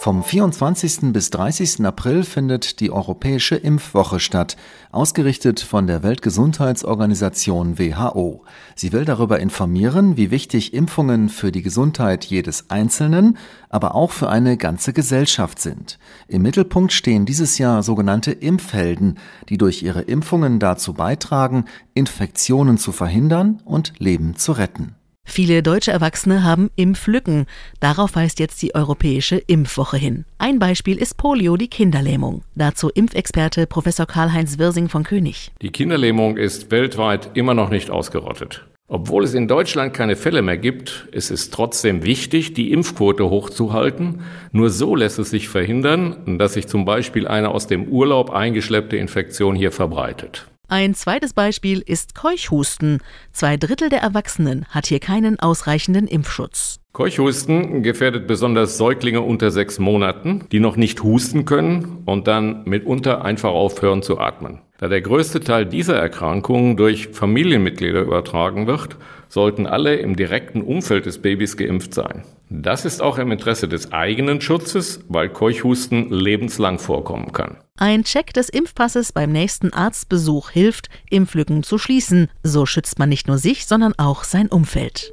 Vom 24. bis 30. April findet die Europäische Impfwoche statt, ausgerichtet von der Weltgesundheitsorganisation WHO. Sie will darüber informieren, wie wichtig Impfungen für die Gesundheit jedes Einzelnen, aber auch für eine ganze Gesellschaft sind. Im Mittelpunkt stehen dieses Jahr sogenannte Impfhelden, die durch ihre Impfungen dazu beitragen, Infektionen zu verhindern und Leben zu retten. Viele deutsche Erwachsene haben Impflücken. Darauf weist jetzt die Europäische Impfwoche hin. Ein Beispiel ist Polio, die Kinderlähmung. Dazu Impfexperte Professor Karl-Heinz Wirsing von König. Die Kinderlähmung ist weltweit immer noch nicht ausgerottet. Obwohl es in Deutschland keine Fälle mehr gibt, ist es trotzdem wichtig, die Impfquote hochzuhalten. Nur so lässt es sich verhindern, dass sich zum Beispiel eine aus dem Urlaub eingeschleppte Infektion hier verbreitet. Ein zweites Beispiel ist Keuchhusten. Zwei Drittel der Erwachsenen hat hier keinen ausreichenden Impfschutz. Keuchhusten gefährdet besonders Säuglinge unter sechs Monaten, die noch nicht husten können und dann mitunter einfach aufhören zu atmen. Da der größte Teil dieser Erkrankungen durch Familienmitglieder übertragen wird, sollten alle im direkten Umfeld des Babys geimpft sein. Das ist auch im Interesse des eigenen Schutzes, weil Keuchhusten lebenslang vorkommen kann. Ein Check des Impfpasses beim nächsten Arztbesuch hilft, Impflücken zu schließen. So schützt man nicht nur sich, sondern auch sein Umfeld.